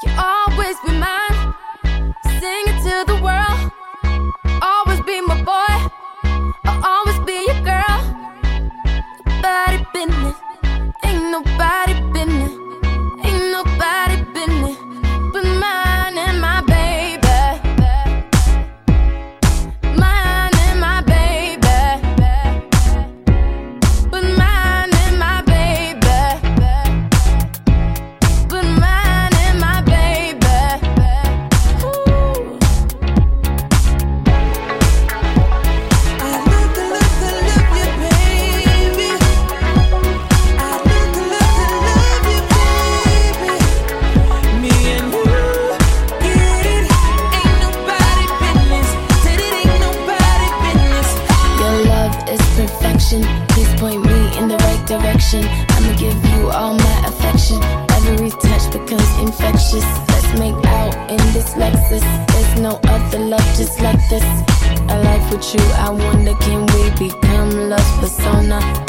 You're always be mine. Sing it to the world. reflection. Please point me in the right direction. I'ma give you all my affection. Every touch becomes infectious. Let's make out in this Lexus. There's no other love just like this. A life with you, I wonder can we become love persona?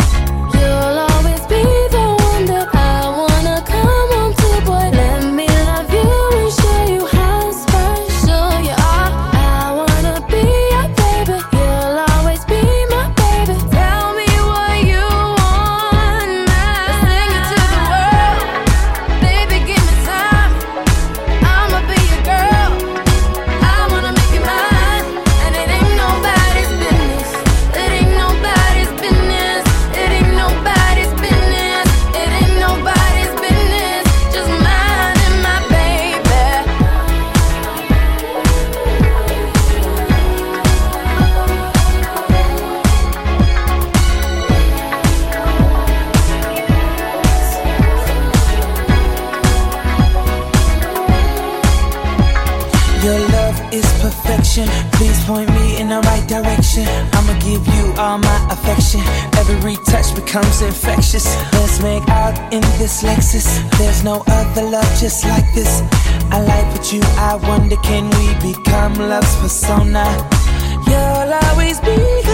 Your love is perfection. Please point me in the right direction. I'ma give you all my affection. Every touch becomes infectious. Let's make out in this Lexus. There's no other love just like this. I like what you, I wonder can we become love's persona? You'll always be.